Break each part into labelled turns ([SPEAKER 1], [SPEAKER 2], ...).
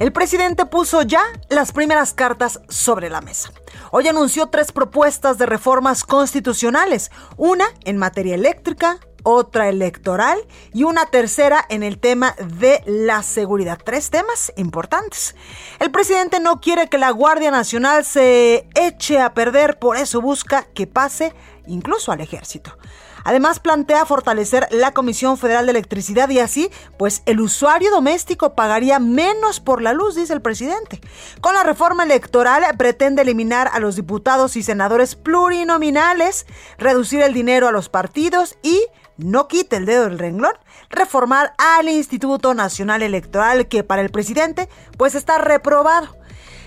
[SPEAKER 1] El presidente puso ya las primeras cartas sobre la mesa. Hoy anunció tres propuestas de reformas constitucionales, una en materia eléctrica, otra electoral y una tercera en el tema de la seguridad. Tres temas importantes. El presidente no quiere que la Guardia Nacional se eche a perder, por eso busca que pase incluso al ejército. Además plantea fortalecer la Comisión Federal de Electricidad y así, pues el usuario doméstico pagaría menos por la luz, dice el presidente. Con la reforma electoral pretende eliminar a los diputados y senadores plurinominales, reducir el dinero a los partidos y no quite el dedo del renglón, reformar al Instituto Nacional Electoral que para el presidente pues está reprobado.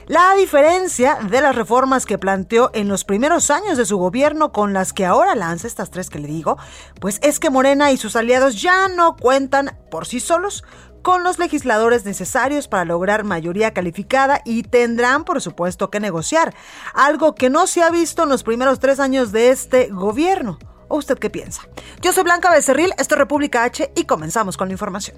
[SPEAKER 1] La diferencia de las reformas que planteó en los primeros años de su gobierno con las que ahora lanza, estas tres que le digo, pues es que Morena y sus aliados ya no cuentan por sí solos con los legisladores necesarios para lograr mayoría calificada y tendrán, por supuesto, que negociar, algo que no se ha visto en los primeros tres años de este gobierno. ¿O usted qué piensa? Yo soy Blanca Becerril, esto es República H y comenzamos con la información.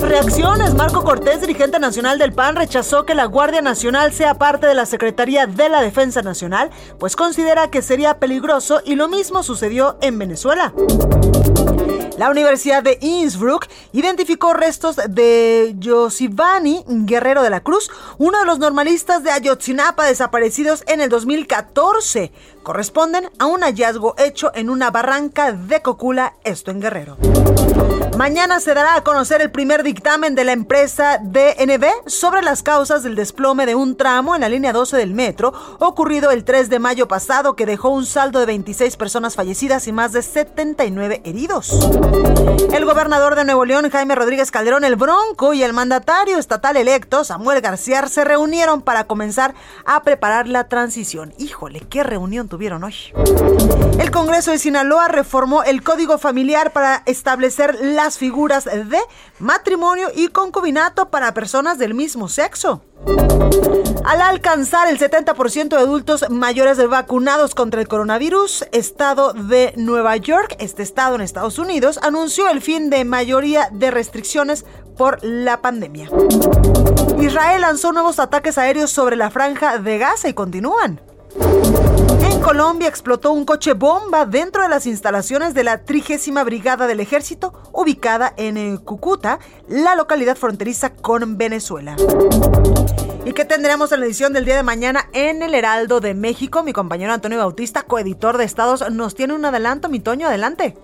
[SPEAKER 1] Reacciones. Marco Cortés, dirigente nacional del PAN, rechazó que la Guardia Nacional sea parte de la Secretaría de la Defensa Nacional, pues considera que sería peligroso y lo mismo sucedió en Venezuela. La Universidad de Innsbruck identificó restos de Josivani Guerrero de la Cruz, uno de los normalistas de Ayotzinapa desaparecidos en el 2014. Corresponden a un hallazgo hecho en una barranca de Cocula, esto en Guerrero. Mañana se dará a conocer el primer dictamen de la empresa DNB sobre las causas del desplome de un tramo en la línea 12 del metro, ocurrido el 3 de mayo pasado, que dejó un saldo de 26 personas fallecidas y más de 79 heridos. El gobernador de Nuevo León, Jaime Rodríguez Calderón el Bronco, y el mandatario estatal electo, Samuel García, se reunieron para comenzar a preparar la transición. Híjole, qué reunión hoy. El Congreso de Sinaloa reformó el Código Familiar para establecer las figuras de matrimonio y concubinato para personas del mismo sexo. Al alcanzar el 70% de adultos mayores vacunados contra el coronavirus, Estado de Nueva York, este estado en Estados Unidos, anunció el fin de mayoría de restricciones por la pandemia. Israel lanzó nuevos ataques aéreos sobre la franja de Gaza y continúan. Colombia explotó un coche bomba dentro de las instalaciones de la trigésima brigada del ejército ubicada en eh, Cúcuta, la localidad fronteriza con Venezuela. ¿Y qué tendremos en la edición del día de mañana en el Heraldo de México? Mi compañero Antonio Bautista, coeditor de Estados, nos tiene un adelanto. Mi Toño, adelante.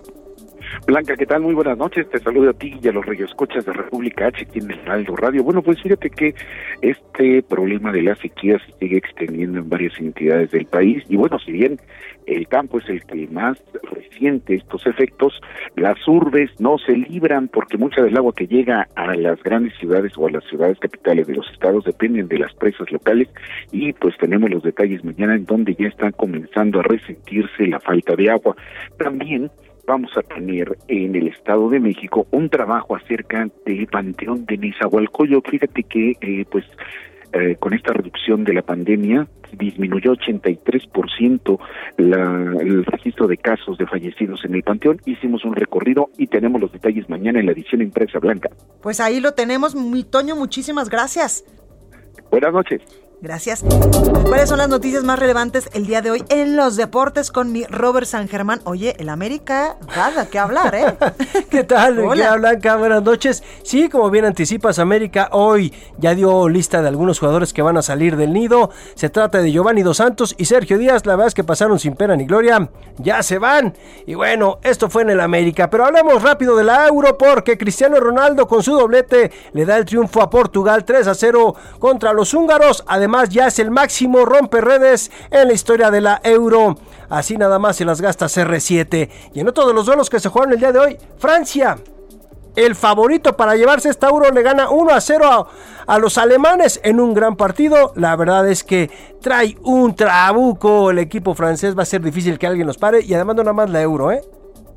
[SPEAKER 2] Blanca, ¿qué tal? Muy buenas noches. Te saludo a ti y a los radioescuchas de República H aquí en el Heraldo Radio. Bueno, pues fíjate que este problema de la sequía se sigue extendiendo en varias entidades del país y bueno, si bien el campo es el que más resiente estos efectos, las urbes no se libran porque mucha del agua que llega a las grandes ciudades o a las ciudades capitales de los estados dependen de las presas locales y pues tenemos los detalles mañana en donde ya están comenzando a resentirse la falta de agua. También vamos a tener en el Estado de México un trabajo acerca del Panteón de Nezahualcóyotl. Fíjate que, eh, pues, eh, con esta reducción de la pandemia disminuyó 83% la, el registro de casos de fallecidos en el Panteón. Hicimos un recorrido y tenemos los detalles mañana en la edición impresa blanca.
[SPEAKER 1] Pues ahí lo tenemos, mi Toño, muchísimas gracias.
[SPEAKER 2] Buenas noches.
[SPEAKER 1] Gracias. ¿Cuáles son las noticias más relevantes el día de hoy en los deportes con mi Robert San Germán? Oye, el América, nada que hablar, ¿eh?
[SPEAKER 3] ¿Qué tal?
[SPEAKER 1] Hola.
[SPEAKER 3] ¿Qué Blanca? Buenas noches. Sí, como bien anticipas, América hoy ya dio lista de algunos jugadores que van a salir del nido. Se trata de Giovanni Dos Santos y Sergio Díaz. La verdad es que pasaron sin pena ni gloria. Ya se van. Y bueno, esto fue en el América. Pero hablemos rápido de la Euro porque Cristiano Ronaldo con su doblete le da el triunfo a Portugal 3 a 0 contra los húngaros. Además, ya es el máximo romperredes en la historia de la Euro. Así nada más se las gasta CR7. Y en otro de los duelos que se jugaron el día de hoy, Francia. El favorito para llevarse esta Euro le gana 1 a 0 a, los alemanes en un gran partido. La verdad es que trae un trabuco el equipo francés. Va a ser difícil que alguien los pare. Y además nada más la Euro, ¿eh?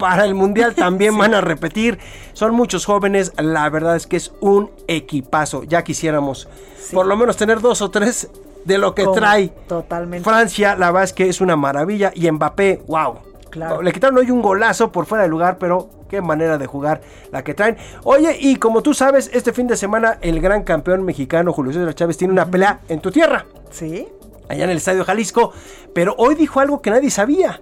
[SPEAKER 3] Para el Mundial también van a repetir. Son muchos jóvenes. La verdad es que es un equipazo. Ya quisiéramos por lo menos tener dos o tres de lo que
[SPEAKER 1] Como-
[SPEAKER 3] trae
[SPEAKER 1] Totalmente.
[SPEAKER 3] Francia. La verdad es que es una maravilla. Y Mbappé, wow.
[SPEAKER 1] Claro.
[SPEAKER 3] Le quitaron hoy un golazo por fuera de lugar, pero qué manera de jugar la que traen. Oye, y como tú sabes, este fin de semana el gran campeón mexicano Julio César Chávez tiene una pelea en tu tierra,
[SPEAKER 1] Sí.
[SPEAKER 3] allá en el Estadio Jalisco, pero hoy dijo algo que nadie sabía.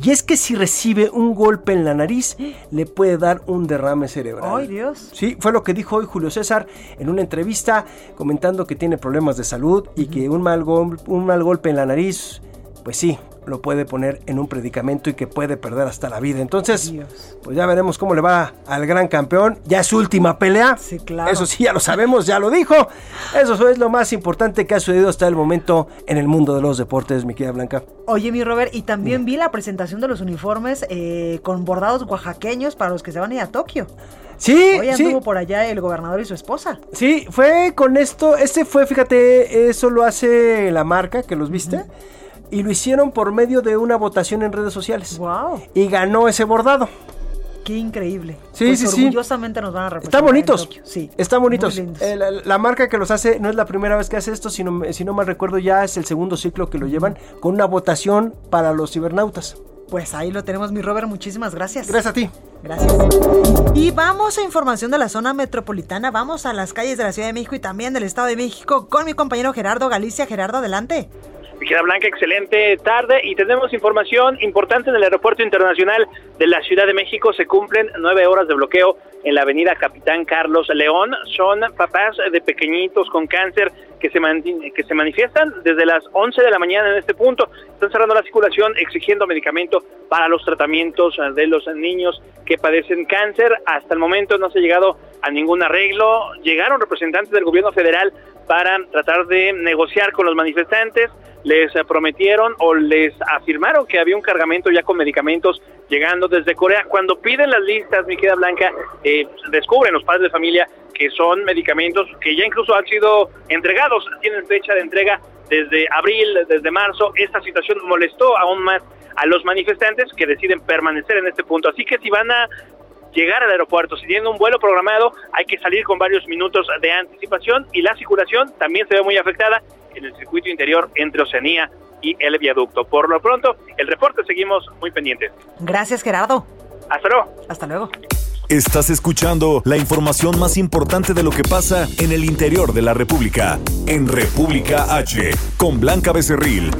[SPEAKER 3] Y es que si recibe un golpe en la nariz, le puede dar un derrame cerebral.
[SPEAKER 1] Ay, Dios.
[SPEAKER 3] Sí, fue lo que dijo hoy Julio César en una entrevista comentando que tiene problemas de salud y que un mal, un mal golpe en la nariz, pues sí, lo puede poner en un predicamento y que puede perder hasta la vida. Entonces,
[SPEAKER 1] Dios.
[SPEAKER 3] pues ya veremos cómo le va al gran campeón. Ya es su última pelea.
[SPEAKER 1] Sí, claro.
[SPEAKER 3] Eso sí, ya lo sabemos, ya lo dijo. Eso es lo más importante que ha sucedido hasta el momento en el mundo de los deportes, mi querida Blanca.
[SPEAKER 1] Oye, mi Robert, y también vi la presentación de los uniformes eh, con bordados oaxaqueños para los que se van a ir a Tokio.
[SPEAKER 3] Sí,
[SPEAKER 1] Hoy
[SPEAKER 3] sí.
[SPEAKER 1] anduvo por allá el gobernador y su esposa.
[SPEAKER 3] Sí, fue con esto. Este fue, fíjate, eso lo hace la marca que los viste. Y lo hicieron por medio de una votación en redes sociales.
[SPEAKER 1] Wow,
[SPEAKER 3] Y ganó ese bordado.
[SPEAKER 1] qué increíble.
[SPEAKER 3] Sí,
[SPEAKER 1] Pues
[SPEAKER 3] sí, sí.
[SPEAKER 1] orgullosamente nos van a representar.
[SPEAKER 3] Están bonitos.
[SPEAKER 1] Sí.
[SPEAKER 3] Están bonitos. Eh, la marca que los hace no es la primera vez que hace esto, sino, si no mal recuerdo, ya es el segundo ciclo que lo llevan con una votación para los cibernautas.
[SPEAKER 1] Pues ahí lo tenemos, mi Robert. Muchísimas gracias.
[SPEAKER 3] Gracias a ti.
[SPEAKER 1] Gracias. Y vamos a información de la zona metropolitana. Vamos a las calles de la Ciudad de México y también del Estado de México con mi compañero Gerardo Galicia. Gerardo, adelante.
[SPEAKER 4] Queda Blanca, excelente tarde y tenemos información importante en el Aeropuerto Internacional de la Ciudad de México. Se cumplen nueve horas de bloqueo en la avenida Capitán Carlos León. Son papás de pequeñitos con cáncer que se, que se manifiestan desde las 11 de la mañana en este punto. Están cerrando la circulación exigiendo medicamento para los tratamientos de los niños que padecen cáncer. Hasta el momento no se ha llegado a ningún arreglo. Llegaron representantes del gobierno federal para tratar de negociar con los manifestantes. Les eh, prometieron o les afirmaron que había un cargamento ya con medicamentos llegando desde Corea. Cuando piden las listas, mi querida Blanca, eh, descubren los padres de familia que son medicamentos que ya incluso han sido entregados, tienen fecha de entrega desde abril, desde marzo. Esta situación molestó aún más a los manifestantes que deciden permanecer en este punto. Así que si van a llegar al aeropuerto. Si tienen un vuelo programado, hay que salir con varios minutos de anticipación y la circulación también se ve muy afectada en el circuito interior entre Oceanía y el viaducto. Por lo pronto, el reporte seguimos muy pendientes.
[SPEAKER 1] Gracias, Gerardo.
[SPEAKER 4] Hasta luego.
[SPEAKER 1] Hasta luego.
[SPEAKER 5] Estás escuchando la información más importante de lo que pasa en el interior de la República. En República H, con Blanca Becerril.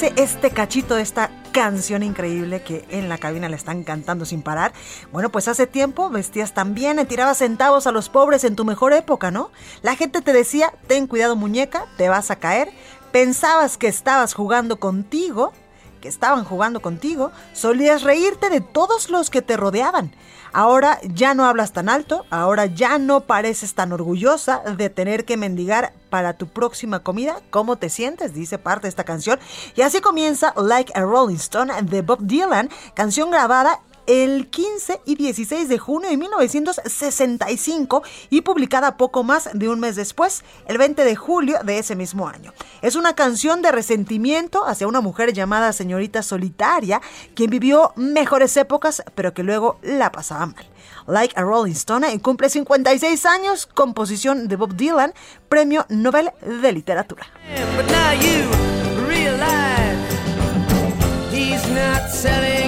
[SPEAKER 1] Este cachito de esta canción increíble que en la cabina le están cantando sin parar. Bueno, pues hace tiempo vestías también, tirabas centavos a los pobres en tu mejor época, ¿no? La gente te decía, ten cuidado muñeca, te vas a caer. Pensabas que estabas jugando contigo, que estaban jugando contigo, solías reírte de todos los que te rodeaban. Ahora ya no hablas tan alto, ahora ya no pareces tan orgullosa de tener que mendigar para tu próxima comida. ¿Cómo te sientes? Dice parte de esta canción. Y así comienza Like a Rolling Stone de Bob Dylan, canción grabada el 15 y 16 de junio de 1965 y publicada poco más de un mes después, el 20 de julio de ese mismo año. Es una canción de resentimiento hacia una mujer llamada señorita solitaria, quien vivió mejores épocas, pero que luego la pasaba mal. Like a Rolling Stone y cumple 56 años, composición de Bob Dylan, premio Nobel de Literatura.
[SPEAKER 6] as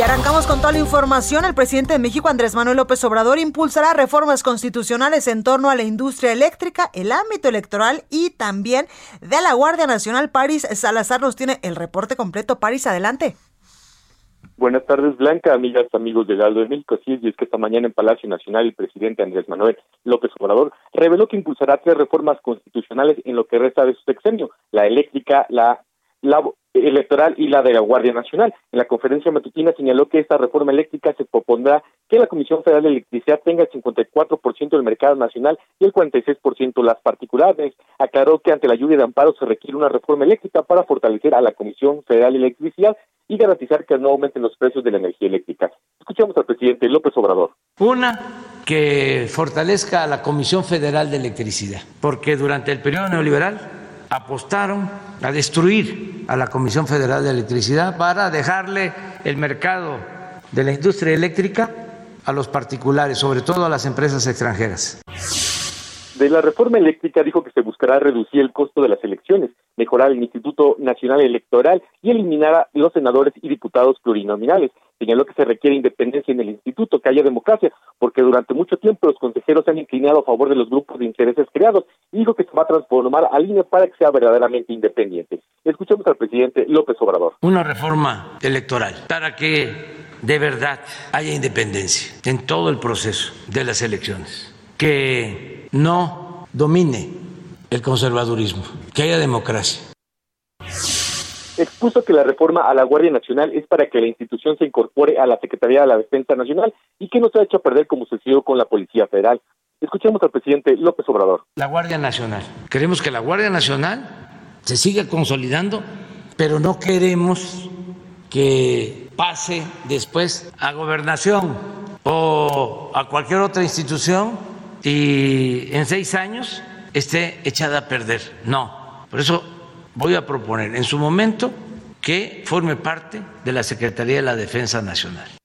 [SPEAKER 1] Y arrancamos con toda la información. El presidente de México, Andrés Manuel López Obrador, impulsará reformas constitucionales en torno a la industria eléctrica, el ámbito electoral y también de la Guardia Nacional. París Salazar nos tiene el reporte completo. París, adelante.
[SPEAKER 7] Buenas tardes, Blanca, amigas, amigos de Galdo de México. Sí, y es que esta mañana en Palacio Nacional el presidente Andrés Manuel López Obrador reveló que impulsará tres reformas constitucionales en lo que resta de su sexenio, la eléctrica, la la electoral y la de la Guardia Nacional. En la conferencia matutina señaló que esta reforma eléctrica se propondrá que la Comisión Federal de Electricidad tenga el 54% del mercado nacional y el 46% las particulares. Aclaró que ante la lluvia de amparo se requiere una reforma eléctrica para fortalecer a la Comisión Federal de Electricidad y garantizar que no aumenten los precios de la energía eléctrica. Escuchamos al presidente López Obrador.
[SPEAKER 8] Una, que fortalezca a la Comisión Federal de Electricidad, porque durante el periodo neoliberal apostaron a destruir a la Comisión Federal de Electricidad para dejarle el mercado de la industria eléctrica a los particulares, sobre todo a las empresas extranjeras.
[SPEAKER 7] De la reforma eléctrica dijo que se buscará reducir el costo de las elecciones, mejorar el Instituto Nacional Electoral y eliminar a los senadores y diputados plurinominales. Señaló que se requiere independencia en el instituto, que haya democracia, porque durante mucho tiempo los consejeros se han inclinado a favor de los grupos de intereses creados y dijo que se va a transformar a línea para que sea verdaderamente independiente. Escuchemos al presidente López Obrador.
[SPEAKER 8] Una reforma electoral para que de verdad haya independencia en todo el proceso de las elecciones, que no domine el conservadurismo, que haya democracia
[SPEAKER 7] expuso que la reforma a la Guardia Nacional es para que la institución se incorpore a la Secretaría de la Defensa Nacional y que no se ha hecho perder como sucedió con la Policía Federal. Escuchemos al presidente López Obrador.
[SPEAKER 8] La Guardia Nacional. Queremos que la Guardia Nacional se siga consolidando, pero no queremos que pase después a gobernación o a cualquier otra institución y en seis años esté echada a perder. No, por eso voy a proponer en su momento que forme parte de la Secretaría de la Defensa Nacional.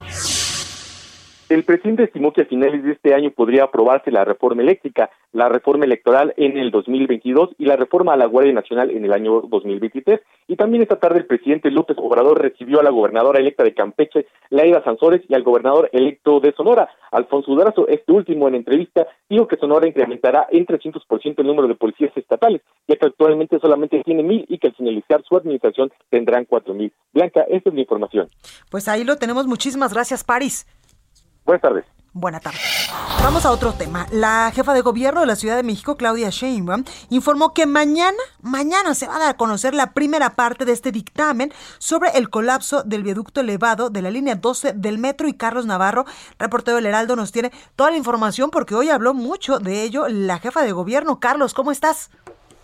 [SPEAKER 7] El presidente estimó que a finales de este año podría aprobarse la reforma eléctrica, la reforma electoral en el 2022 y la reforma a la Guardia Nacional en el año 2023. Y también esta tarde el presidente López Obrador recibió a la gobernadora electa de Campeche, Laida Sansores, y al gobernador electo de Sonora, Alfonso Durazo. Este último en entrevista dijo que Sonora incrementará en 300% el número de policías estatales, ya que actualmente solamente tiene mil y que al finalizar su administración tendrán cuatro mil. Blanca, esta es mi información.
[SPEAKER 1] Pues ahí lo tenemos. Muchísimas gracias, París.
[SPEAKER 7] Buenas tardes.
[SPEAKER 1] Buenas tardes. Vamos a otro tema. La jefa de gobierno de la Ciudad de México, Claudia Sheinbaum, informó que mañana, mañana se va a dar a conocer la primera parte de este dictamen sobre el colapso del viaducto elevado de la línea 12 del metro y Carlos Navarro, reportero del Heraldo, nos tiene toda la información porque hoy habló mucho de ello la jefa de gobierno. Carlos, ¿cómo estás?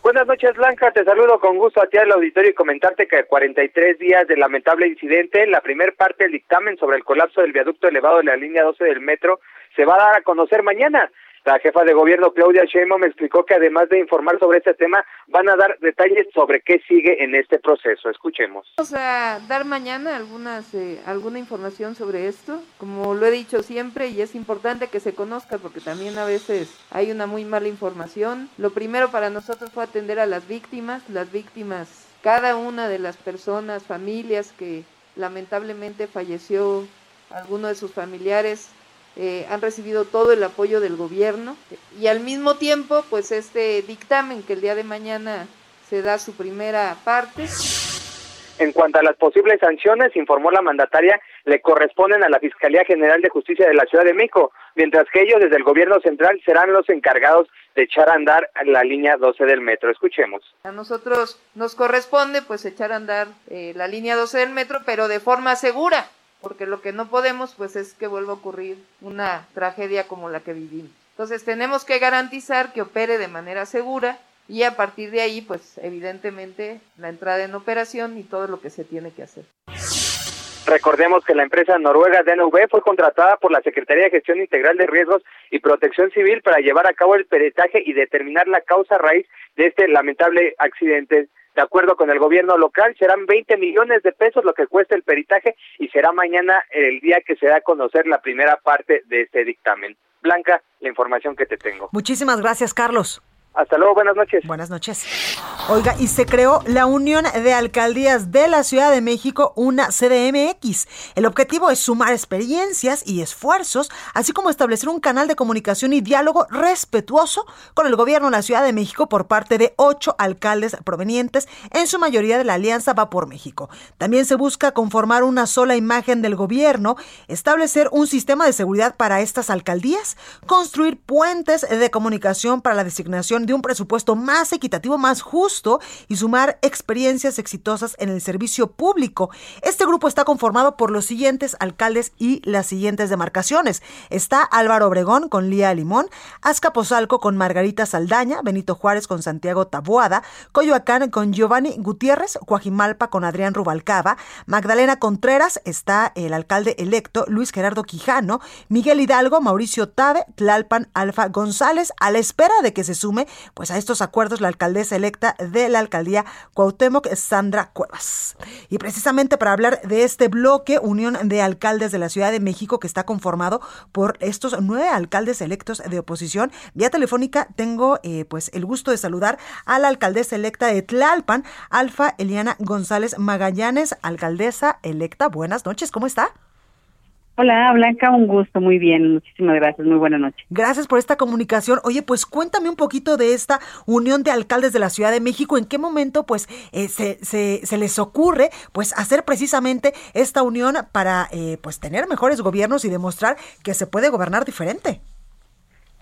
[SPEAKER 9] Buenas noches, Blanca. Te saludo con gusto a ti al auditorio y comentarte que a 43 días del lamentable incidente, la primer parte del dictamen sobre el colapso del viaducto elevado de la línea 12 del metro se va a dar a conocer mañana. La jefa de gobierno Claudia Sheinbaum explicó que además de informar sobre este tema, van a dar detalles sobre qué sigue en este proceso. Escuchemos.
[SPEAKER 10] Vamos a dar mañana algunas eh, alguna información sobre esto, como lo he dicho siempre y es importante que se conozca porque también a veces hay una muy mala información. Lo primero para nosotros fue atender a las víctimas, las víctimas, cada una de las personas, familias que lamentablemente falleció alguno de sus familiares eh, han recibido todo el apoyo del gobierno y al mismo tiempo pues este dictamen que el día de mañana se da su primera parte.
[SPEAKER 9] En cuanto a las posibles sanciones, informó la mandataria, le corresponden a la Fiscalía General de Justicia de la Ciudad de México, mientras que ellos desde el gobierno central serán los encargados de echar a andar la línea 12 del metro. Escuchemos.
[SPEAKER 10] A nosotros nos corresponde pues echar a andar eh, la línea 12 del metro, pero de forma segura, porque lo que no podemos pues es que vuelva a ocurrir una tragedia como la que vivimos. Entonces tenemos que garantizar que opere de manera segura y a partir de ahí pues evidentemente la entrada en operación y todo lo que se tiene que hacer.
[SPEAKER 9] Recordemos que la empresa noruega DNV fue contratada por la Secretaría de Gestión Integral de Riesgos y Protección Civil para llevar a cabo el peritaje y determinar la causa raíz de este lamentable accidente. De acuerdo con el gobierno local, serán 20 millones de pesos lo que cuesta el peritaje y será mañana el día que se da a conocer la primera parte de este dictamen. Blanca, la información que te tengo.
[SPEAKER 1] Muchísimas gracias, Carlos.
[SPEAKER 9] Hasta luego, buenas noches.
[SPEAKER 1] Buenas noches. Oiga, y se creó la Unión de Alcaldías de la Ciudad de México, una CDMX. El objetivo es sumar experiencias y esfuerzos, así como establecer un canal de comunicación y diálogo respetuoso con el gobierno de la Ciudad de México por parte de ocho alcaldes provenientes, en su mayoría de la Alianza Va por México. También se busca conformar una sola imagen del gobierno, establecer un sistema de seguridad para estas alcaldías, construir puentes de comunicación para la designación de un presupuesto más equitativo, más justo y sumar experiencias exitosas en el servicio público. Este grupo está conformado por los siguientes alcaldes y las siguientes demarcaciones. Está Álvaro Obregón con Lía Limón, Azcapotzalco con Margarita Saldaña, Benito Juárez con Santiago Taboada, Coyoacán con Giovanni Gutiérrez, Coajimalpa con Adrián Rubalcaba, Magdalena Contreras está el alcalde electo Luis Gerardo Quijano, Miguel Hidalgo, Mauricio Tabe, Tlalpan Alfa González, a la espera de que se sume pues a estos acuerdos la alcaldesa electa de la alcaldía Cuauhtémoc, Sandra Cuevas. Y precisamente para hablar de este bloque, Unión de Alcaldes de la Ciudad de México, que está conformado por estos nueve alcaldes electos de oposición, vía telefónica tengo eh, pues el gusto de saludar a la alcaldesa electa de Tlalpan, Alfa Eliana González Magallanes, alcaldesa electa. Buenas noches, ¿cómo está?
[SPEAKER 11] Hola, Blanca, un gusto, muy bien, muchísimas gracias, muy buena noche.
[SPEAKER 1] Gracias por esta comunicación. Oye, pues cuéntame un poquito de esta unión de alcaldes de la Ciudad de México, en qué momento pues eh, se, se, se, les ocurre pues hacer precisamente esta unión para eh, pues tener mejores gobiernos y demostrar que se puede gobernar diferente.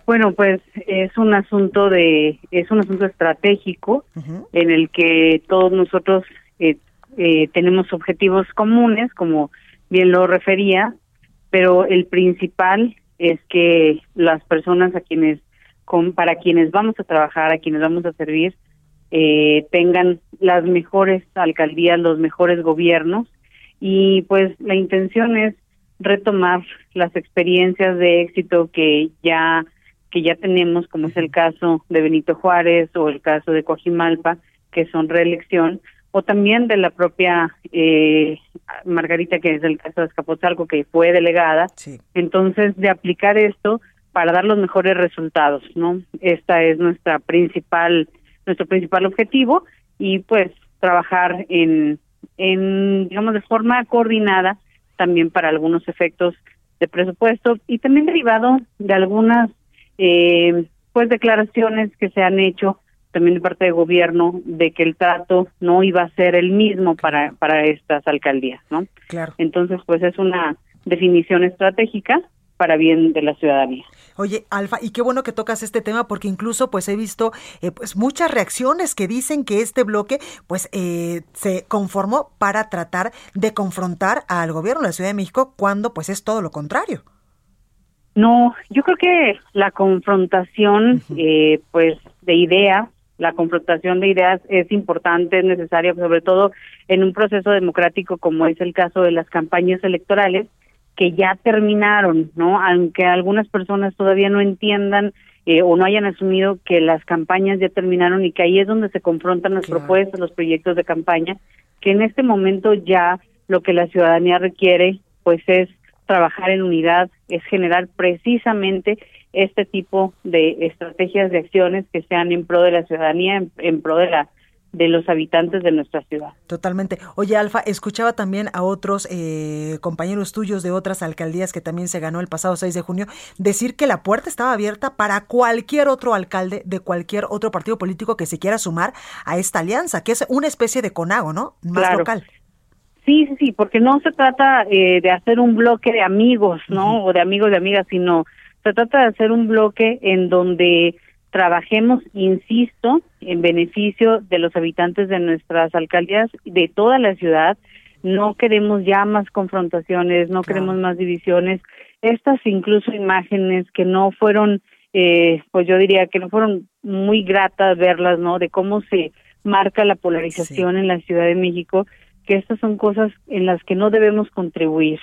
[SPEAKER 11] Bueno, pues es un asunto de es un asunto estratégico uh -huh. en el que todos nosotros eh, eh, tenemos objetivos comunes, como bien lo refería, pero el principal es que las personas a quienes con, para quienes vamos a trabajar, a quienes vamos a servir, eh, tengan las mejores alcaldías, los mejores gobiernos. Y pues la intención es retomar las experiencias de éxito que ya que ya tenemos, como es el caso de Benito Juárez o el caso de Coajimalpa, que son reelección, o también de la propia eh, Margarita, que es el caso de Escapotzalco, que fue delegada.
[SPEAKER 1] Sí.
[SPEAKER 11] Entonces, de aplicar esto para dar los mejores resultados, ¿no? Esta es nuestra principal, nuestro principal objetivo y pues trabajar en, en digamos, de forma coordinada también para algunos efectos de presupuesto y también derivado de algunas eh, pues declaraciones que se han hecho también de parte del gobierno de que el trato no iba a ser el mismo para para estas alcaldías, ¿no?
[SPEAKER 1] Claro.
[SPEAKER 11] Entonces, pues es una definición estratégica para bien de la ciudadanía.
[SPEAKER 1] Oye, Alfa, y qué bueno que tocas este tema porque incluso pues he visto eh, pues muchas reacciones que dicen que este bloque pues eh, se conformó para tratar de confrontar al gobierno de la Ciudad de México cuando pues es todo lo contrario.
[SPEAKER 11] No, yo creo que la confrontación uh -huh. eh, pues de ideas la confrontación de ideas es importante, es necesaria, sobre todo en un proceso democrático como es el caso de las campañas electorales, que ya terminaron, ¿no? Aunque algunas personas todavía no entiendan eh, o no hayan asumido que las campañas ya terminaron y que ahí es donde se confrontan las propuestas, los proyectos de campaña, que en este momento ya lo que la ciudadanía requiere pues es trabajar en unidad, es generar precisamente este tipo de estrategias de acciones que sean en pro de la ciudadanía, en, en pro de la de los habitantes de nuestra ciudad.
[SPEAKER 1] Totalmente. Oye, Alfa, escuchaba también a otros eh, compañeros tuyos de otras alcaldías que también se ganó el pasado 6 de junio decir que la puerta estaba abierta para cualquier otro alcalde de cualquier otro partido político que se quiera sumar a esta alianza, que es una especie de conago, ¿no? Más
[SPEAKER 11] Claro.
[SPEAKER 1] local.
[SPEAKER 11] Sí, sí, sí, porque no se trata eh, de hacer un bloque de amigos, ¿no? O de amigos de amigas, sino se trata de hacer un bloque en donde trabajemos, insisto, en beneficio de los habitantes de nuestras alcaldías, de toda la ciudad. No queremos ya más confrontaciones, no queremos más divisiones. Estas incluso imágenes que no fueron, eh, pues yo diría que no fueron muy gratas verlas, ¿no? De cómo se marca la polarización en la Ciudad de México, que estas son cosas en las que no debemos contribuir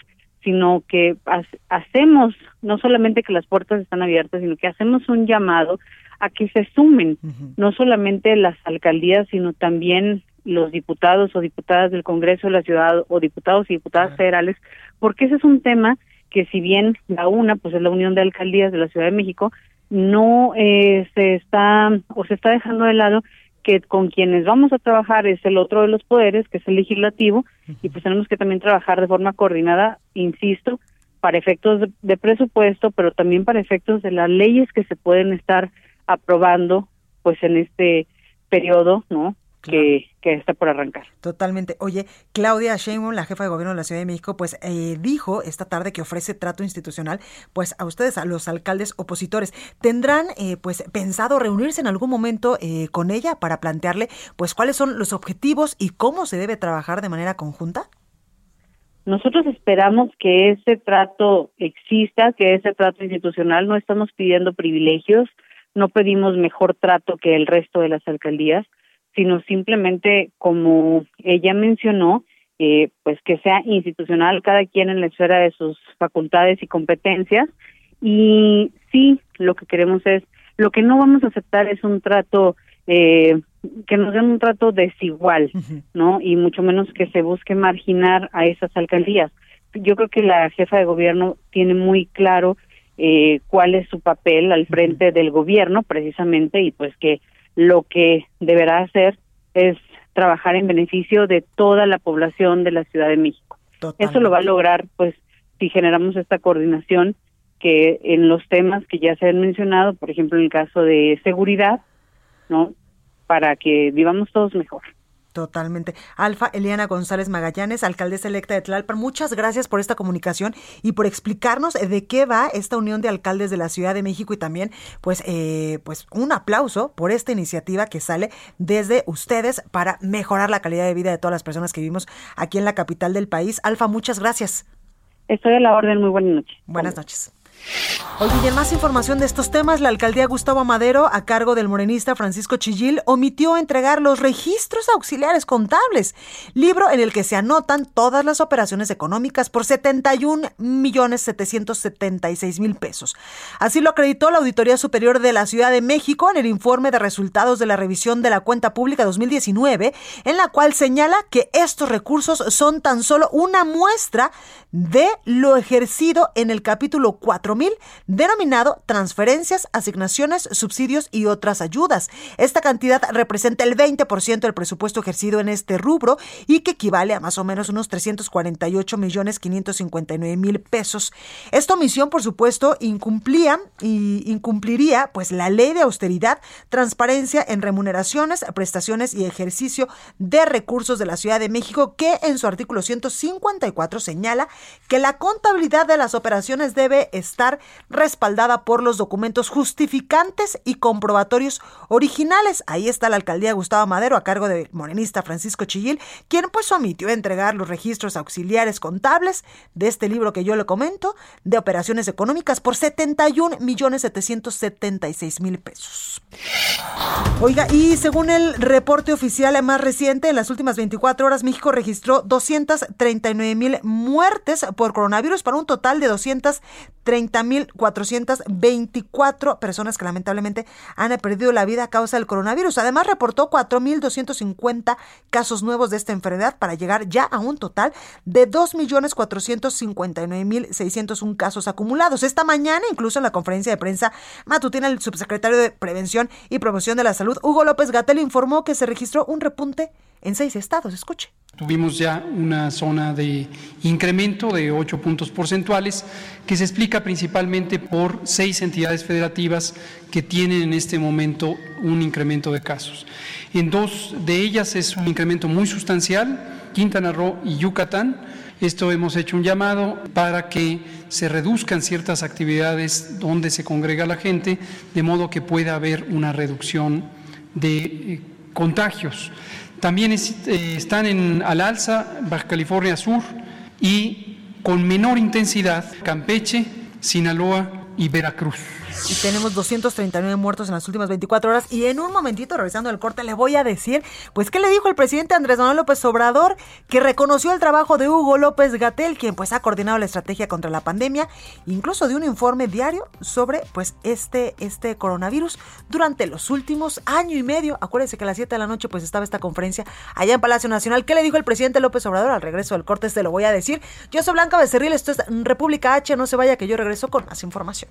[SPEAKER 11] sino que ha- hacemos no solamente que las puertas están abiertas, sino que hacemos un llamado a que se sumen no solamente las alcaldías, sino también los diputados o diputadas del Congreso de la Ciudad o diputados y diputadas federales, porque ese es un tema que si bien la UNA, pues es la Unión de Alcaldías de la Ciudad de México, no eh, se está o se está dejando de lado que con quienes vamos a trabajar es el otro de los poderes, que es el legislativo, y pues tenemos que también trabajar de forma coordinada, insisto, para efectos de, presupuesto, pero también para efectos de las leyes que se pueden estar aprobando, pues en este periodo, ¿no? Que, que está por arrancar.
[SPEAKER 1] Totalmente. Oye, Claudia Sheinbaum, la jefa de gobierno de la Ciudad de México, pues eh, dijo esta tarde que ofrece trato institucional, pues a ustedes, a los alcaldes opositores. ¿Tendrán, eh, pues, pensado reunirse en algún momento eh, con ella para plantearle, pues, cuáles son los objetivos y cómo se debe trabajar de manera conjunta?
[SPEAKER 11] Nosotros esperamos que ese trato exista, que ese trato institucional, no estamos pidiendo privilegios, no pedimos mejor trato que el resto de las alcaldías, sino simplemente, como ella mencionó, eh, pues que sea institucional, cada quien en la esfera de sus facultades y competencias. Y sí, lo que queremos es, lo que no vamos a aceptar es un trato, eh, que nos den un trato desigual, ¿no? Y mucho menos que se busque marginar a esas alcaldías. Yo creo que la jefa de gobierno tiene muy claro eh, cuál es su papel al frente del gobierno, precisamente, y pues que lo que deberá hacer es trabajar en beneficio de toda la población de la Ciudad de México. Eso lo va a lograr, pues, si generamos esta coordinación que en los temas que ya se han mencionado, por ejemplo, en el caso de seguridad, ¿no? Para que vivamos todos mejor.
[SPEAKER 1] Totalmente. Alfa Eliana González Magallanes, alcaldesa electa de Tlalpan, muchas gracias por esta comunicación y por explicarnos de qué va esta unión de alcaldes de la Ciudad de México y también, pues, eh, pues un aplauso por esta iniciativa que sale desde ustedes para mejorar la calidad de vida de todas las personas que vivimos aquí en la capital del país. Alfa, muchas gracias.
[SPEAKER 11] Estoy a la orden. Muy buenas noches.
[SPEAKER 1] Buenas noches. Oye, y en más información de estos temas, la alcaldía Gustavo Madero, a cargo del morenista Francisco Chillil, omitió entregar los registros auxiliares contables, libro en el que se anotan todas las operaciones económicas por 71 millones 776 mil pesos. Así lo acreditó la Auditoría Superior de la Ciudad de México en el informe de resultados de la revisión de la cuenta pública 2019, en la cual señala que estos recursos son tan solo una muestra de lo ejercido en el capítulo 4000, denominado transferencias, asignaciones, subsidios y otras ayudas. Esta cantidad representa el 20% del presupuesto ejercido en este rubro y que equivale a más o menos unos 348 millones 559 mil pesos. Esta omisión, por supuesto, incumplía y incumpliría pues la ley de austeridad, transparencia en remuneraciones, prestaciones y ejercicio de recursos de la Ciudad de México, que en su artículo 154 señala que la contabilidad de las operaciones debe estar respaldada por los documentos justificantes y comprobatorios originales. Ahí está la alcaldía Gustavo Madero a cargo del morenista Francisco Chillil, quien pues omitió entregar los registros auxiliares contables de este libro que yo le comento, de operaciones económicas por 71 millones 776 mil pesos. Oiga, y según el reporte oficial más reciente, en las últimas 24 horas México registró 239 mil muertes por coronavirus para un total de 230 30.424 personas que lamentablemente han perdido la vida a causa del coronavirus. Además, reportó 4.250 casos nuevos de esta enfermedad para llegar ya a un total de 2.459.601 casos acumulados. Esta mañana, incluso en la conferencia de prensa matutina, el subsecretario de Prevención y Promoción de la Salud, Hugo López Gatel, informó que se registró un repunte en seis estados. Escuche.
[SPEAKER 12] Tuvimos ya una zona de incremento de 8 puntos porcentuales que se explica principalmente por seis entidades federativas que tienen en este momento un incremento de casos. En dos de ellas es un incremento muy sustancial, Quintana Roo y Yucatán. Esto hemos hecho un llamado para que se reduzcan ciertas actividades donde se congrega la gente, de modo que pueda haber una reducción de eh, contagios. También eh, están en al alza Baja California Sur y con menor intensidad Campeche, Sinaloa y Veracruz.
[SPEAKER 1] Y tenemos 239 muertos en las últimas 24 horas. Y en un momentito, revisando el corte, le voy a decir, pues, ¿qué le dijo el presidente Andrés Manuel López Obrador? Que reconoció el trabajo de Hugo López Gatel, quien pues ha coordinado la estrategia contra la pandemia, incluso de un informe diario sobre pues este, este coronavirus durante los últimos año y medio. Acuérdense que a las 7 de la noche pues estaba esta conferencia allá en Palacio Nacional. ¿Qué le dijo el presidente López Obrador? Al regreso del corte se lo voy a decir. Yo soy Blanca Becerril, esto es República H, no se vaya que yo regreso con más información.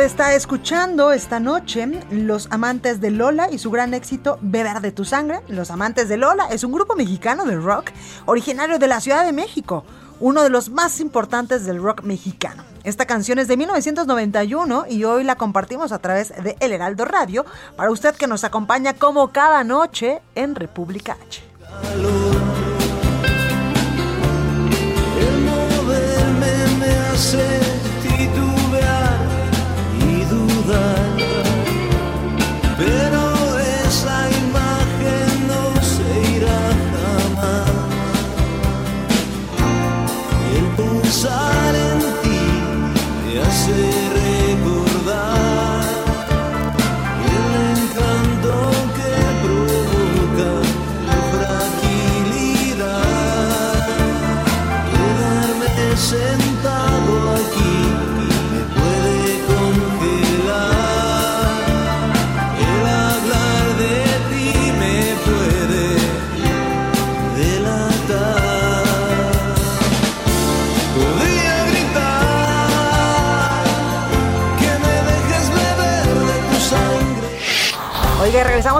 [SPEAKER 1] está escuchando esta noche Los Amantes de Lola y su gran éxito Beber de tu Sangre. Los Amantes de Lola es un grupo mexicano de rock originario de la Ciudad de México, uno de los más importantes del rock mexicano. Esta canción es de 1991 y hoy la compartimos a través de El Heraldo Radio para usted que nos acompaña como cada noche en República H. sun.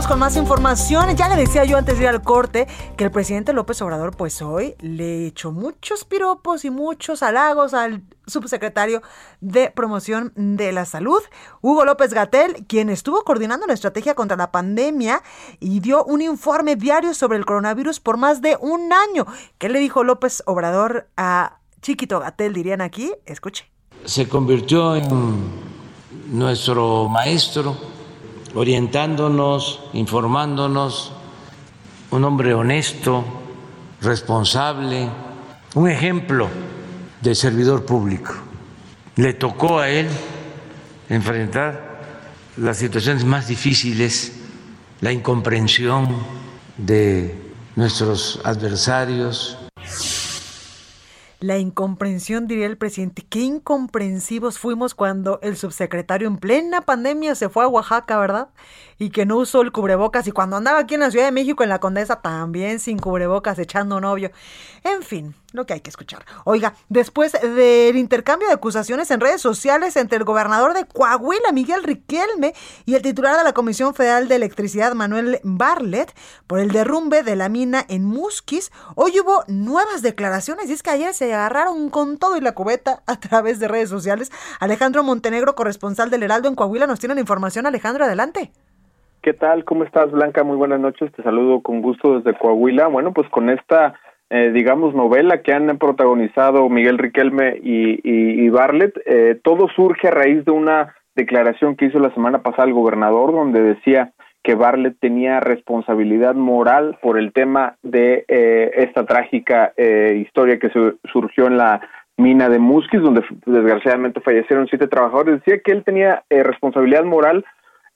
[SPEAKER 1] Con más información. Ya le decía yo antes de ir al corte que el presidente López Obrador, pues hoy le echó muchos piropos y muchos halagos al subsecretario de Promoción de la Salud, Hugo López Gatel, quien estuvo coordinando la estrategia contra la pandemia y dio un informe diario sobre el coronavirus por más de un año. ¿Qué le dijo López Obrador a Chiquito Gatel, dirían aquí? Escuche.
[SPEAKER 8] se convirtió en nuestro maestro, orientándonos, informándonos, un hombre honesto, responsable, un ejemplo de servidor público. Le tocó a él enfrentar las situaciones más difíciles, la incomprensión de nuestros adversarios,
[SPEAKER 1] La incomprensión, diría el presidente. Qué incomprensivos fuimos cuando el subsecretario en plena pandemia se fue a Oaxaca, ¿verdad? Y que no usó el cubrebocas. Y cuando andaba aquí en la Ciudad de México, en la Condesa, también sin cubrebocas, echando novio. En fin, lo que hay que escuchar. Oiga, después del intercambio de acusaciones en redes sociales entre el gobernador de Coahuila, Miguel Riquelme, y el titular de la Comisión Federal de Electricidad, Manuel Barlet, por el derrumbe de la mina en Musquis, hoy hubo nuevas declaraciones. Y es que ayer se agarraron con todo y la cubeta a través de redes sociales. Alejandro Montenegro, corresponsal del Heraldo en Coahuila, nos tiene la información. Alejandro, adelante.
[SPEAKER 13] ¿Qué tal? ¿Cómo estás, Blanca? Muy buenas noches. Te saludo con gusto desde Coahuila. Bueno, pues con esta, eh, digamos, novela que han protagonizado Miguel Riquelme y, y, Barlet, eh, todo surge a raíz de una declaración que hizo la semana pasada el gobernador, donde decía que Barlet tenía responsabilidad moral por el tema de eh, esta trágica eh, historia que su, surgió en la mina de Musquis, donde desgraciadamente fallecieron siete trabajadores. Decía que él tenía eh, responsabilidad moral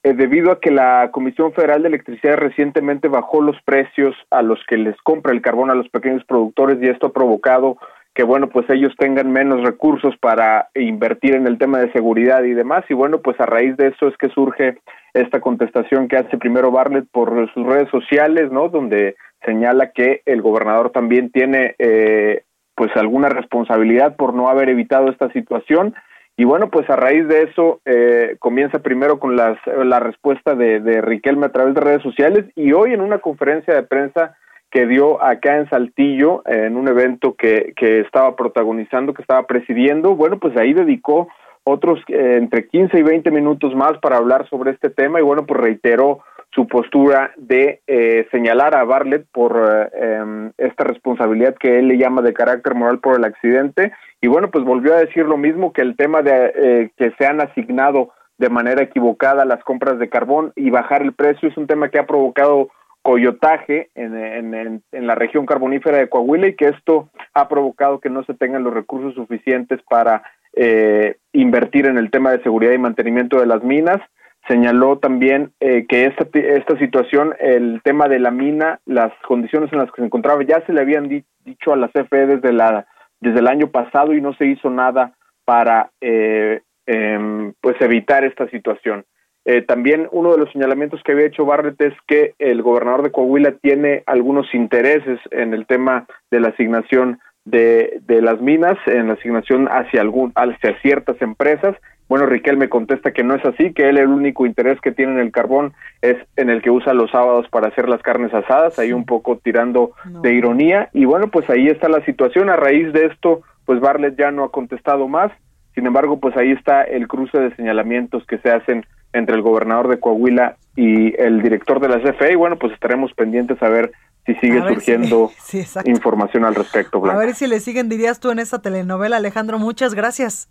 [SPEAKER 13] eh, debido a que la Comisión Federal de Electricidad recientemente bajó los precios a los que les compra el carbón a los pequeños productores y esto ha provocado que bueno pues ellos tengan menos recursos para invertir en el tema de seguridad y demás. Y bueno pues a raíz de eso es que surge esta contestación que hace primero Bartlett por sus redes sociales no donde señala que el gobernador también tiene eh, pues alguna responsabilidad por no haber evitado esta situación y bueno, pues a raíz de eso eh, comienza primero con las, la respuesta de, Riquelme a través de redes sociales y hoy en una conferencia de prensa que dio acá en Saltillo, en un evento que, que estaba protagonizando, que estaba presidiendo, bueno, pues ahí dedicó otros eh, entre 15 y 20 minutos más para hablar sobre este tema y bueno, pues reiteró su postura de eh, señalar a Bartlett por eh, esta responsabilidad que él le llama de carácter moral por el accidente y bueno pues volvió a decir lo mismo que el tema de eh, que se han asignado de manera equivocada las compras de carbón y bajar el precio es un tema que ha provocado coyotaje en, en, en, en, la región carbonífera de Coahuila y que esto ha provocado que no se tengan los recursos suficientes para eh, invertir en el tema de seguridad y mantenimiento de las minas. Señaló también eh, que esta, esta situación, el tema de la mina, las condiciones en las que se encontraba, ya se le habían di dicho a la CFE desde, la, desde el año pasado y no se hizo nada para eh, eh, pues evitar esta situación. Eh, también uno de los señalamientos que había hecho Barrett es que el gobernador de Coahuila tiene algunos intereses en el tema de la asignación de, de las minas, en la asignación hacia, algún, hacia ciertas empresas. Bueno, Riquel me contesta que no es así, que él el único interés que tiene en el carbón es en el que usa los sábados para hacer las carnes asadas, ahí un poco tirando no. de ironía. Y bueno, pues ahí está la situación. A raíz de esto, pues Barlet ya no ha contestado más. Sin embargo, pues ahí está el cruce de señalamientos que se hacen entre el gobernador de Coahuila y el director de la CFE y bueno, pues estaremos pendientes a ver si sigue surgiendo
[SPEAKER 1] si, sí,
[SPEAKER 13] información al respecto.
[SPEAKER 1] Blanca. A ver si le siguen, dirías tú, en esta telenovela. Alejandro, muchas gracias.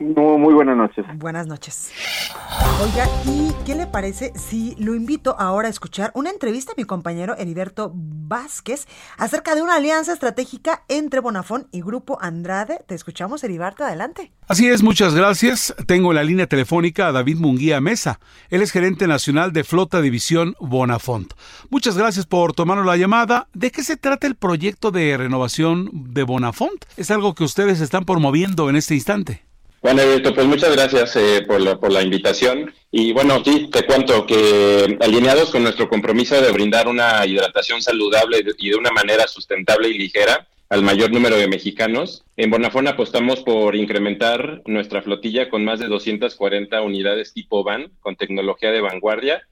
[SPEAKER 13] Muy, muy buenas noches.
[SPEAKER 1] Buenas noches. Oiga, ¿y qué le parece si lo invito ahora a escuchar una entrevista a mi compañero Heriberto Vázquez acerca de una alianza estratégica entre Bonafón y Grupo Andrade? Te escuchamos, Heriberto, adelante.
[SPEAKER 14] Así es, muchas gracias. Tengo la línea telefónica a David Munguía Mesa. Él es gerente nacional de Flota División Bonafont. Muchas gracias por tomarnos la llamada. ¿De qué se trata el proyecto de renovación de Bonafont? ¿Es algo que ustedes están promoviendo en este instante?
[SPEAKER 15] Bueno, Alberto, pues muchas gracias eh, por, la, por la invitación. Y bueno, sí, te cuento que alineados con nuestro compromiso de brindar una hidratación saludable y de una manera sustentable y ligera al mayor número de mexicanos, en Bonafón apostamos por incrementar nuestra flotilla con más de 240 unidades tipo van con tecnología de vanguardia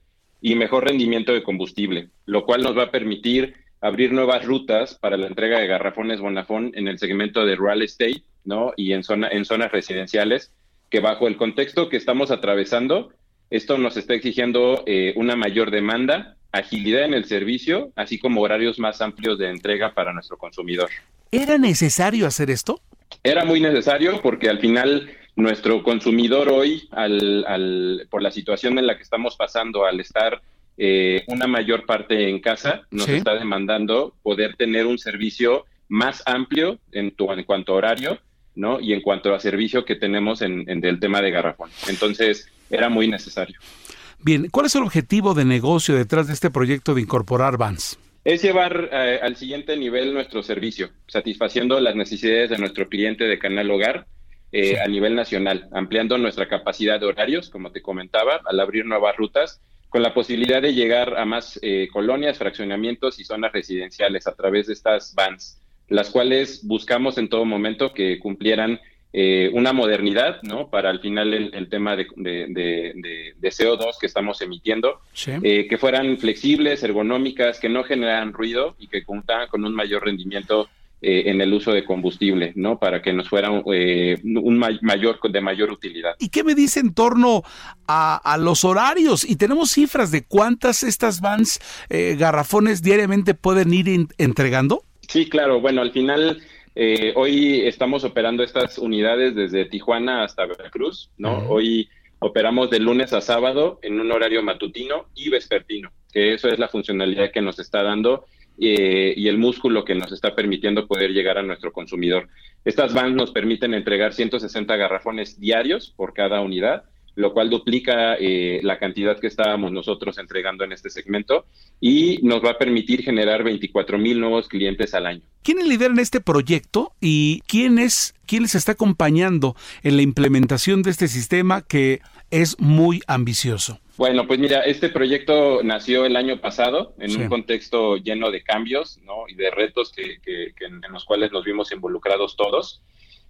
[SPEAKER 15] y mejor rendimiento de combustible, lo cual nos va a permitir abrir nuevas rutas para la entrega de garrafones Bonafón en el segmento de real estate ¿no? Y en, zona, en zonas residenciales, que bajo el contexto que estamos atravesando, esto nos está exigiendo eh, una mayor demanda, agilidad en el servicio, así como horarios más amplios de entrega para nuestro consumidor.
[SPEAKER 14] ¿Era necesario hacer esto?
[SPEAKER 15] Era muy necesario porque al final nuestro consumidor hoy, al, al, por la situación en la que estamos pasando, al estar eh, una mayor parte en casa, nos ¿Sí? está demandando poder tener un servicio más amplio en, tu, en cuanto a horario ¿no? Y en cuanto a servicio que tenemos en, en el tema de garrafón. Entonces, era muy necesario.
[SPEAKER 14] Bien, ¿cuál es el objetivo de negocio detrás de este proyecto de incorporar vans?
[SPEAKER 15] Es llevar eh, al siguiente nivel nuestro servicio, satisfaciendo las necesidades de nuestro cliente de Canal Hogar eh, a nivel nacional, ampliando nuestra capacidad de horarios, como te comentaba, al abrir nuevas rutas, con la posibilidad de llegar a más eh, colonias, fraccionamientos y zonas residenciales a través de estas vans, las cuales buscamos en todo momento que cumplieran eh, una modernidad, ¿no? Para al final el, tema de, CO2 que estamos emitiendo, eh, que fueran flexibles, ergonómicas, que no generaran ruido y que contaran con un mayor rendimiento eh, en el uso de combustible, ¿no? Para que nos fuera un mayor de mayor utilidad.
[SPEAKER 14] ¿Y qué me dice en torno a, los horarios? Y tenemos cifras de cuántas estas vans garrafones diariamente pueden ir entregando.
[SPEAKER 15] Sí, claro. Bueno, al final eh, hoy estamos operando estas unidades desde Tijuana hasta Veracruz, ¿no? Hoy operamos de lunes a sábado en un horario matutino y vespertino, que eso es la funcionalidad que nos está dando eh, y el músculo que nos está permitiendo poder llegar a nuestro consumidor. Estas vans nos permiten entregar 160 garrafones diarios por cada unidad lo cual duplica eh, la cantidad que estábamos nosotros entregando en este segmento y nos va a permitir generar 24 mil nuevos clientes al año.
[SPEAKER 14] ¿Quiénes lideran este proyecto y quién es quién les está acompañando en la implementación de este sistema que es muy ambicioso?
[SPEAKER 15] Bueno, pues mira, este proyecto nació el año pasado en un contexto lleno de cambios ¿no? y de retos que, en los cuales nos vimos involucrados todos.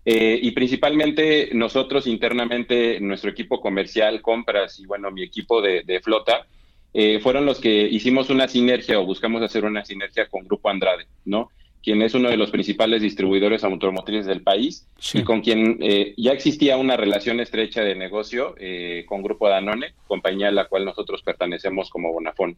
[SPEAKER 15] Eh, y principalmente nosotros internamente, nuestro equipo comercial, compras y bueno, mi equipo de, flota, eh, fueron los que hicimos una sinergia o buscamos hacer una sinergia con Grupo Andrade, ¿no? Quien es uno de los principales distribuidores automotrices del país y con quien eh, ya existía una relación estrecha de negocio con Grupo Danone, compañía a la cual nosotros pertenecemos como Bonafón.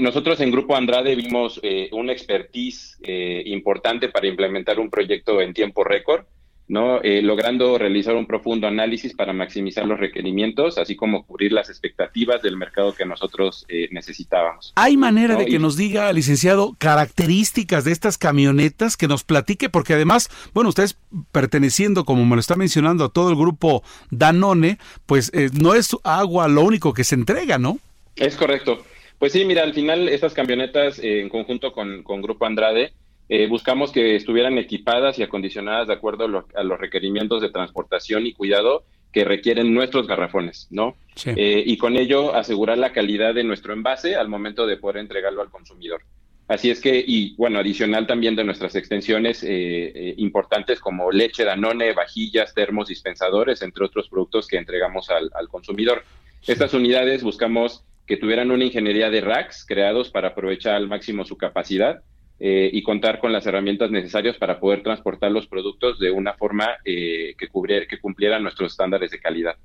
[SPEAKER 15] Nosotros en Grupo Andrade vimos una expertise importante para implementar un proyecto en tiempo récord ¿no? Eh, logrando realizar un profundo análisis para maximizar los requerimientos, así como cubrir las expectativas del mercado que nosotros eh, necesitábamos.
[SPEAKER 14] ¿Hay manera de que nos diga, licenciado, características de estas camionetas, que nos platique? Porque además, bueno, ustedes perteneciendo, como me lo está mencionando, a todo el grupo Danone, pues eh, no es agua lo único que se entrega, ¿no?
[SPEAKER 15] Es correcto. Pues sí, mira, al final estas camionetas en conjunto con, con Grupo Andrade, eh, buscamos que estuvieran equipadas y acondicionadas de acuerdo a, los requerimientos de transportación y cuidado que requieren nuestros garrafones, ¿no? Eh, y con ello asegurar la calidad de nuestro envase al momento de poder entregarlo al consumidor. Así es que, y bueno, adicional también de nuestras extensiones eh, importantes como leche, danone, vajillas, termos, dispensadores, entre otros productos que entregamos al, al consumidor. Estas unidades buscamos que tuvieran una ingeniería de racks creados para aprovechar al máximo su capacidad eh, y contar con las herramientas necesarias para poder transportar los productos de una forma eh, que, cubriera, que cumpliera nuestros estándares de calidad.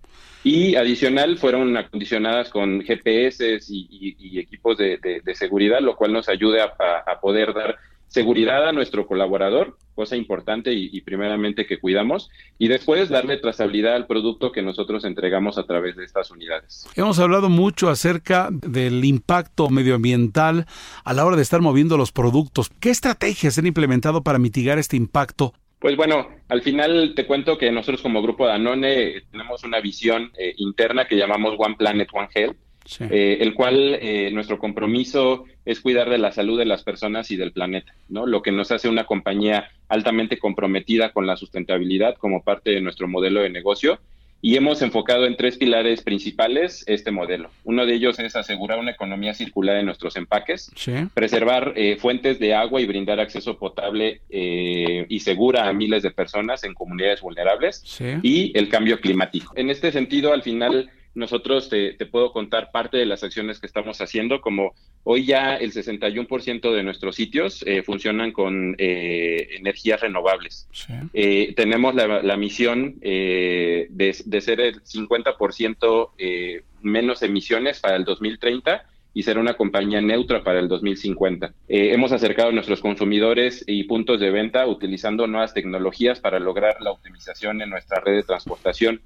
[SPEAKER 15] Y adicional, fueron acondicionadas con GPS y, equipos de, seguridad, lo cual nos ayuda a poder dar seguridad a nuestro colaborador, cosa importante y, primeramente que cuidamos, y después darle trazabilidad al producto que nosotros entregamos a través de estas unidades.
[SPEAKER 14] Hemos hablado mucho acerca del impacto medioambiental a la hora de estar moviendo los productos. ¿Qué estrategias han implementado para mitigar este impacto?
[SPEAKER 15] Pues bueno, al final te cuento que nosotros como grupo Danone tenemos una visión eh, interna que llamamos One Planet, One Health, eh, el cual eh, nuestro compromiso es cuidar de la salud de las personas y del planeta, ¿no? Lo que nos hace una compañía altamente comprometida con la sustentabilidad como parte de nuestro modelo de negocio y hemos enfocado en tres pilares principales este modelo. Uno de ellos es asegurar una economía circular en nuestros empaques, preservar eh, fuentes de agua y brindar acceso potable y segura a miles de personas en comunidades vulnerables y el cambio climático. En este sentido, al final nosotros te, puedo contar parte de las acciones que estamos haciendo, como hoy ya el 61% de nuestros sitios eh, funcionan con eh, energías renovables. Eh, tenemos la, misión de, de, ser el 50% menos emisiones para el 2030 y ser una compañía neutra para el 2050. hemos acercado a nuestros consumidores y puntos de venta utilizando nuevas tecnologías para lograr la optimización en nuestra red de transportación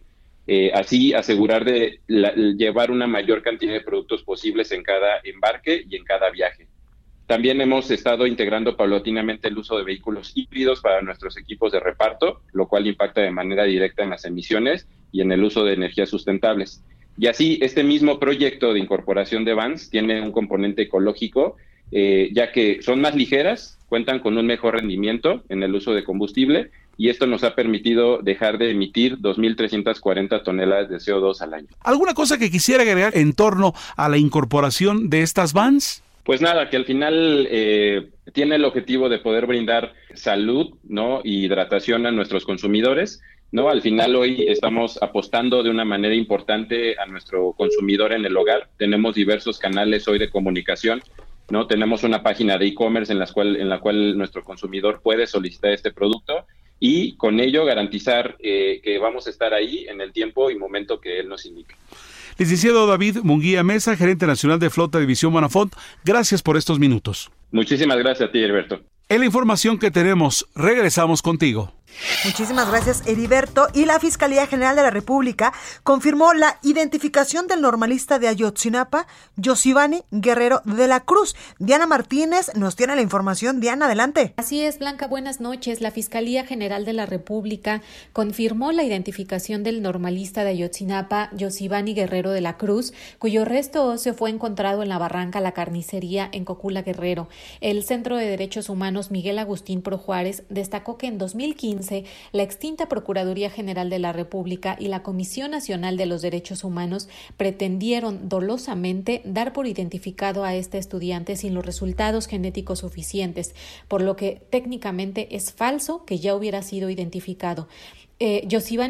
[SPEAKER 15] eh, así asegurar de llevar una mayor cantidad de productos posibles en cada embarque y en cada viaje. También hemos estado integrando paulatinamente el uso de vehículos híbridos para nuestros equipos de reparto, lo cual impacta de manera directa en las emisiones y en el uso de energías sustentables. Y así, este mismo proyecto de incorporación de vans tiene un componente ecológico eh, ya que son más ligeras, cuentan con un mejor rendimiento en el uso de combustible y esto nos ha permitido dejar de emitir 2.340 toneladas de CO2 al año.
[SPEAKER 14] ¿Alguna cosa que quisiera agregar en torno a la incorporación de estas vans?
[SPEAKER 15] Pues nada, que al final eh, tiene el objetivo de poder brindar salud ¿no? y hidratación a nuestros consumidores. ¿no? Al final hoy estamos apostando de una manera importante a nuestro consumidor en el hogar. Tenemos diversos canales hoy de comunicación. ¿no? Tenemos una página de e-commerce en, la cual, en la cual nuestro consumidor puede solicitar este producto y con ello garantizar eh, que vamos a estar ahí en el tiempo y momento que él nos indique.
[SPEAKER 14] Licenciado David Munguía Mesa, gerente nacional de Flota División Bonafont, gracias por estos minutos.
[SPEAKER 15] Muchísimas gracias a ti, Alberto.
[SPEAKER 14] En la información que tenemos, regresamos contigo.
[SPEAKER 1] Muchísimas gracias, Heriberto. Y la Fiscalía General de la República confirmó la identificación del normalista de Ayotzinapa, Yosivani Guerrero de la Cruz. Diana Martínez nos tiene la información. Diana, adelante.
[SPEAKER 16] Así es, Blanca, buenas noches. La Fiscalía General de la República confirmó la identificación del normalista de Ayotzinapa, Yosivani Guerrero de la Cruz, cuyo resto óseo fue encontrado en la barranca La Carnicería en Cocula Guerrero. El Centro de Derechos Humanos Miguel Agustín Pro Juárez destacó que en 2015 la extinta Procuraduría General de la República y la Comisión Nacional de los Derechos Humanos pretendieron dolosamente dar por identificado a este estudiante sin los resultados genéticos suficientes, por lo que técnicamente es falso que ya hubiera sido identificado. Eh,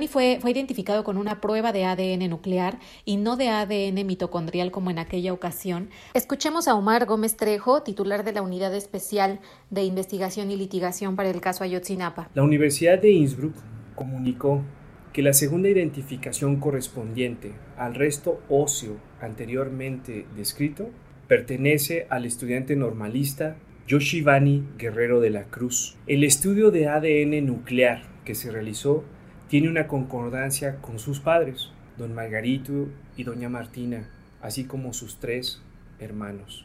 [SPEAKER 16] fue, fue identificado con una prueba de ADN nuclear y no de ADN mitocondrial como en aquella ocasión. Escuchemos a Omar Gómez Trejo, titular de la Unidad Especial de Investigación y Litigación para el caso Ayotzinapa.
[SPEAKER 17] La Universidad de Innsbruck comunicó que la segunda identificación correspondiente al resto óseo anteriormente descrito pertenece al estudiante normalista Yoshivani Guerrero de la Cruz. El estudio de ADN nuclear que se realizó tiene una concordancia con sus padres, don Margarito y doña Martina, así como sus tres hermanos.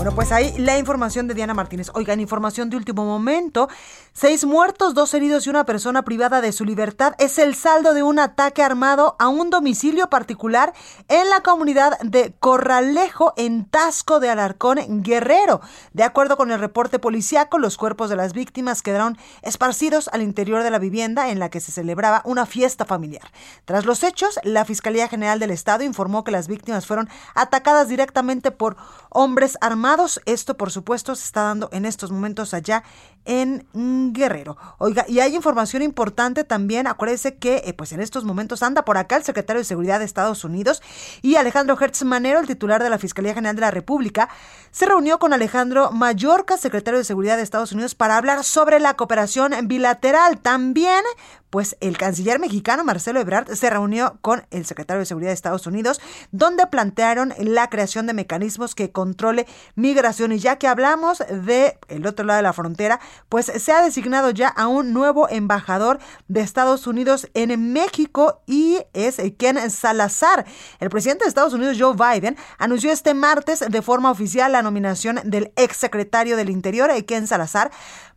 [SPEAKER 1] Bueno, pues ahí la información de Diana Martínez. Oigan, información de último momento. Seis muertos, dos heridos y una persona privada de su libertad es el saldo de un ataque armado a un domicilio particular en la comunidad de Corralejo, en Tasco de Alarcón, Guerrero. De acuerdo con el reporte policiaco, los cuerpos de las víctimas quedaron esparcidos al interior de la vivienda en la que se celebraba una fiesta familiar. Tras los hechos, la Fiscalía General del Estado informó que las víctimas fueron atacadas directamente por hombres armados esto, por supuesto, se está dando en estos momentos allá en Guerrero. Oiga, y hay información importante también. Acuérdese que, eh, pues en estos momentos anda por acá el secretario de Seguridad de Estados Unidos y Alejandro Hertz Manero, el titular de la Fiscalía General de la República, se reunió con Alejandro Mallorca, secretario de Seguridad de Estados Unidos, para hablar sobre la cooperación bilateral. También, pues el canciller mexicano Marcelo Ebrard se reunió con el secretario de Seguridad de Estados Unidos, donde plantearon la creación de mecanismos que controle migración. Y ya que hablamos de el otro lado de la frontera, pues se ha designado ya a un nuevo embajador de Estados Unidos en México y es Ken Salazar. El presidente de Estados Unidos, Joe Biden, anunció este martes de forma oficial la nominación del exsecretario del Interior, Ken Salazar,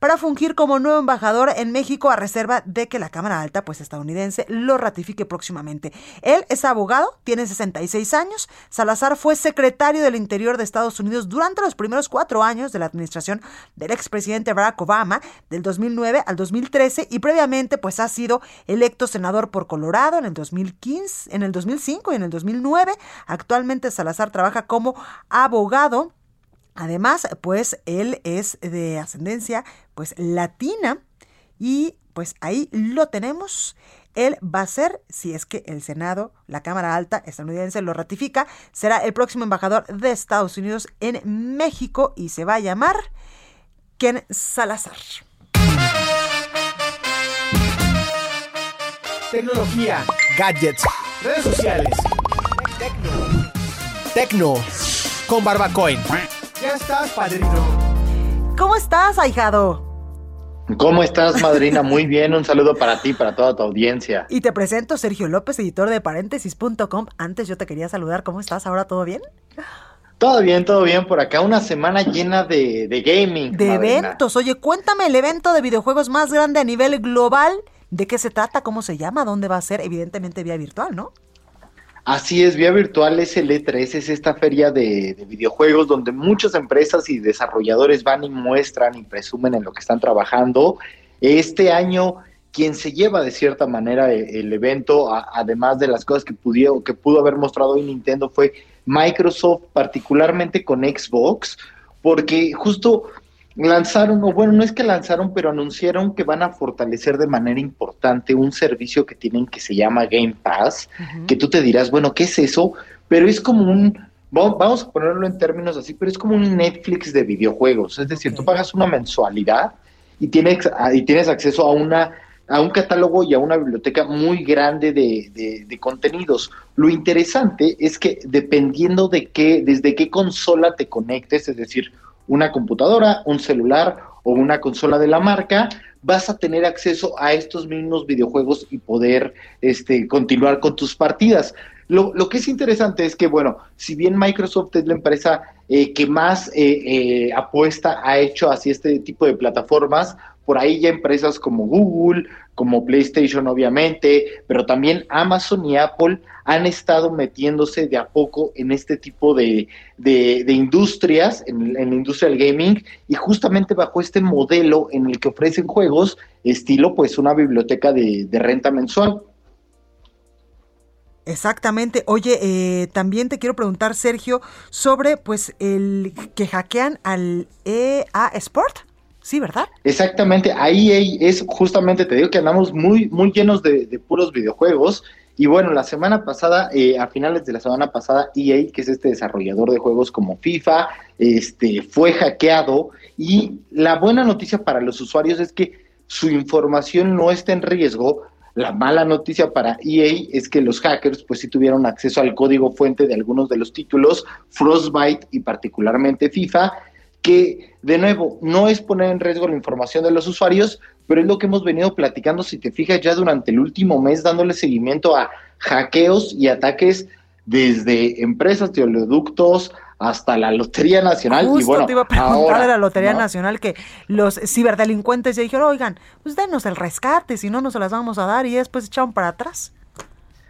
[SPEAKER 1] para fungir como nuevo embajador en México a reserva de que la Cámara Alta pues estadounidense lo ratifique próximamente. Él es abogado, tiene 66 años. Salazar fue secretario del Interior de Estados Unidos durante los primeros cuatro años de la administración del expresidente Barack Obama, del 2009 al 2013 y previamente pues ha sido electo senador por Colorado en el 2015, en el 2005 y en el 2009. Actualmente Salazar trabaja como abogado Además, pues él es de ascendencia pues latina y pues ahí lo tenemos. Él va a ser, si es que el Senado, la Cámara Alta estadounidense lo ratifica, será el próximo embajador de Estados Unidos en México y se va a llamar Ken Salazar.
[SPEAKER 18] Tecnología, gadgets, redes sociales, tecno, tecno, con Barbacoin. Ya estás, padrino.
[SPEAKER 1] ¿Cómo estás, ahijado?
[SPEAKER 19] ¿Cómo estás, madrina? Muy bien, un saludo para ti, para toda tu audiencia.
[SPEAKER 1] Y te presento Sergio López, editor de paréntesis.com. Antes yo te quería saludar, ¿cómo estás? ¿Ahora todo bien?
[SPEAKER 19] Todo bien, todo bien por acá. Una semana llena de, de gaming.
[SPEAKER 1] De eventos. Oye, cuéntame el evento de videojuegos más grande a nivel global. ¿De qué se trata? ¿Cómo se llama? ¿Dónde va a ser? Evidentemente vía virtual, ¿no?
[SPEAKER 19] Así es, Vía Virtual es el E3, es esta feria de, de, videojuegos donde muchas empresas y desarrolladores van y muestran y presumen en lo que están trabajando. Este año, quien se lleva de cierta manera el, el evento, además de las cosas que, pudió, que pudo haber mostrado hoy Nintendo, fue Microsoft, particularmente con Xbox, porque justo lanzaron, o bueno, no es que lanzaron, pero anunciaron que van a fortalecer de manera importante un servicio que tienen que se llama Game Pass, que tú te dirás, bueno, ¿qué es eso? Pero es como un, vamos a ponerlo en términos así, pero es como un Netflix de videojuegos, es decir, tú pagas una mensualidad y tienes, y tienes acceso a una a un catálogo y a una biblioteca muy grande de, de, de, contenidos. Lo interesante es que dependiendo de qué, desde qué consola te conectes, es decir, una computadora, un celular o una consola de la marca, vas a tener acceso a estos mismos videojuegos y poder este, continuar con tus partidas. Lo, lo, que es interesante es que, bueno, si bien Microsoft es la empresa eh, que más eh, eh, apuesta ha hecho hacia este tipo de plataformas, por ahí ya empresas como Google, como PlayStation obviamente, pero también Amazon y Apple han estado metiéndose de a poco en este tipo de, de, industrias, en, en la industria del gaming, y justamente bajo este modelo en el que ofrecen juegos, estilo pues una biblioteca de, de renta mensual.
[SPEAKER 1] Exactamente. Oye, eh, también te quiero preguntar, Sergio, sobre pues el que hackean al EA Sport. Sí, ¿verdad?
[SPEAKER 19] Exactamente, ahí es justamente, te digo que andamos muy, muy llenos de, de puros videojuegos. Y bueno, la semana pasada, eh, a finales de la semana pasada, EA, que es este desarrollador de juegos como FIFA, este, fue hackeado. Y la buena noticia para los usuarios es que su información no está en riesgo. La mala noticia para EA es que los hackers pues sí tuvieron acceso al código fuente de algunos de los títulos, Frostbite y particularmente FIFA, que de nuevo no es poner en riesgo la información de los usuarios, pero es lo que hemos venido platicando, si te fijas, ya durante el último mes, dándole seguimiento a hackeos y ataques desde empresas de oleoductos hasta la Lotería Nacional.
[SPEAKER 1] Justo
[SPEAKER 19] y bueno,
[SPEAKER 1] te iba a preguntar
[SPEAKER 19] ahora,
[SPEAKER 1] de la Lotería
[SPEAKER 19] ¿no?
[SPEAKER 1] Nacional que los ciberdelincuentes ya dijeron, oigan, pues denos el rescate, si no, no se las vamos a dar y después echaron para atrás.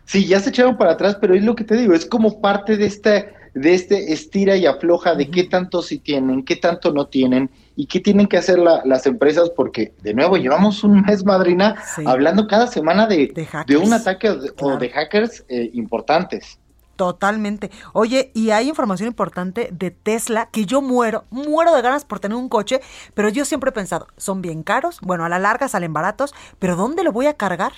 [SPEAKER 19] Sí, ya se echaron para atrás, pero es lo que te digo, es como parte de este, de este estira y afloja de qué tanto sí tienen, qué tanto no tienen y qué tienen que hacer la, las empresas, porque de nuevo llevamos un mes, madrina,
[SPEAKER 1] Sí.
[SPEAKER 19] hablando cada semana de,
[SPEAKER 1] De
[SPEAKER 19] de, un ataque o de, o de hackers eh, importantes.
[SPEAKER 1] Totalmente. Oye, y hay información importante de Tesla que yo muero, muero de ganas por tener un coche, pero yo siempre he pensado, son bien caros, bueno, a la larga salen baratos, pero ¿dónde lo voy a cargar?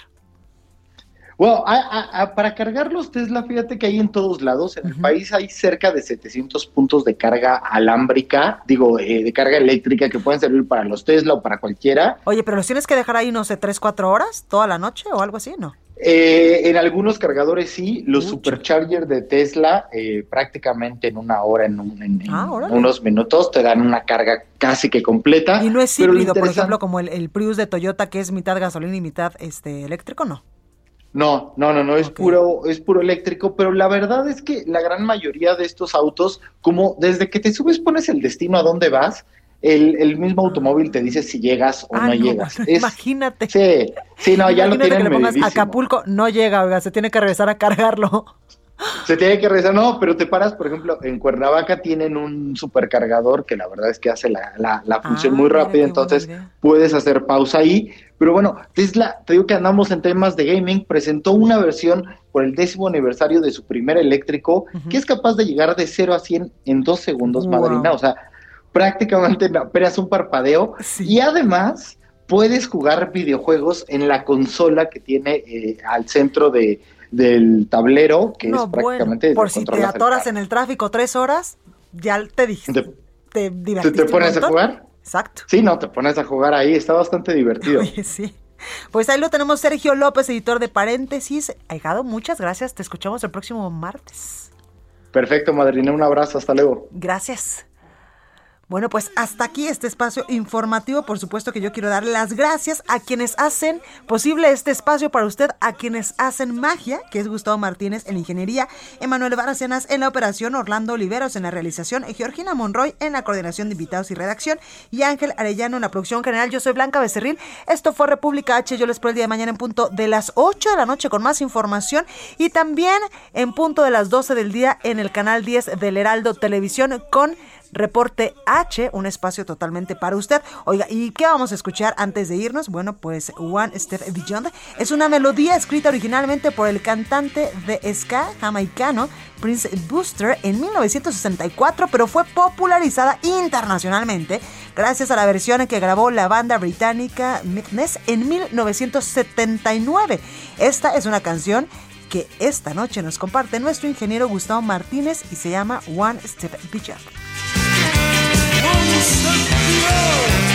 [SPEAKER 19] Bueno, a- a- a- para cargar los Tesla, fíjate que hay en todos lados. En el país hay cerca de 700 puntos de carga alámbrica, digo, eh, de carga eléctrica que pueden servir para los Tesla o para cualquiera.
[SPEAKER 1] Oye, pero los tienes que dejar ahí, no sé, tres, cuatro horas, toda la noche o algo así, ¿no?
[SPEAKER 19] Eh, en algunos cargadores sí, los superchargers de Tesla eh, prácticamente en una hora, en, un- en- en
[SPEAKER 1] Ah,
[SPEAKER 19] unos minutos te dan una carga casi que completa.
[SPEAKER 1] Y no es híbrido, por ejemplo, como el, el Prius de Toyota, que es mitad gasolina y mitad este eléctrico, ¿no?
[SPEAKER 19] No, no, no, no, es puro, es puro eléctrico, pero la verdad es que la gran mayoría de estos autos, como desde que te subes pones el destino a dónde vas, el, el mismo automóvil te dice si llegas o
[SPEAKER 1] Ah,
[SPEAKER 19] no,
[SPEAKER 1] no,
[SPEAKER 19] llegas. Es-
[SPEAKER 1] imagínate.
[SPEAKER 19] Sí, sí, no, ya lo
[SPEAKER 1] que
[SPEAKER 19] tienen
[SPEAKER 1] le pongas
[SPEAKER 19] medidísimo.
[SPEAKER 1] Acapulco, no llega, oiga, se tiene que regresar a cargarlo.
[SPEAKER 19] Se tiene que regresar, no, pero te paras, por ejemplo, en Cuernavaca tienen un supercargador que la verdad es que hace la, la, la función
[SPEAKER 1] Ah,
[SPEAKER 19] muy rápida, entonces puedes hacer pausa ahí. Pero bueno, Tesla, te digo que andamos en temas de gaming, presentó una versión por el décimo aniversario de su primer eléctrico, que es capaz de llegar de 0 a 100 en dos segundos,
[SPEAKER 1] Wow.
[SPEAKER 19] madrina, o sea, prácticamente en apenas un parpadeo. Y además, puedes jugar videojuegos en la consola que tiene eh, al centro de, del tablero, que
[SPEAKER 1] no,
[SPEAKER 19] es prácticamente...
[SPEAKER 1] bueno, por si te atoras en el tráfico tres horas, ya te dijiste.
[SPEAKER 19] Te-
[SPEAKER 1] Te,
[SPEAKER 19] ¿Te, pones a jugar?
[SPEAKER 1] Exacto.
[SPEAKER 19] Sí, no, te pones a jugar ahí, está bastante divertido.
[SPEAKER 1] Oye, sí. Pues ahí lo tenemos, Sergio López, editor de Paréntesis. Aigado, muchas gracias. Te escuchamos el próximo martes.
[SPEAKER 19] Perfecto, madrina, un abrazo, hasta luego.
[SPEAKER 1] Gracias. Bueno, pues hasta aquí este espacio informativo. Por supuesto que yo quiero dar las gracias a quienes hacen posible este espacio para usted, a quienes hacen magia, que es Gustavo Martínez en ingeniería, Emanuel Baracenas en la operación, Orlando Oliveros en la realización, Georgina Monroy en la coordinación de invitados y redacción y Ángel Arellano en la producción general. Yo soy Blanca Becerril. Esto fue República H. Yo les espero el día de mañana en punto de las 8 de la noche con más información y también en punto de las 12 del día en el canal 10 del Heraldo Televisión con Reporte H, un espacio totalmente para usted. Oiga, ¿y qué vamos a escuchar antes de irnos? Bueno, pues One Step Beyond es una melodía escrita originalmente por el cantante de ska jamaicano Prince Booster en 1964, pero fue popularizada internacionalmente gracias a la versión que grabó la banda británica Midness en 1979. Esta es una canción que esta noche nos comparte nuestro ingeniero Gustavo Martínez y se llama One Step Beyond. one the below.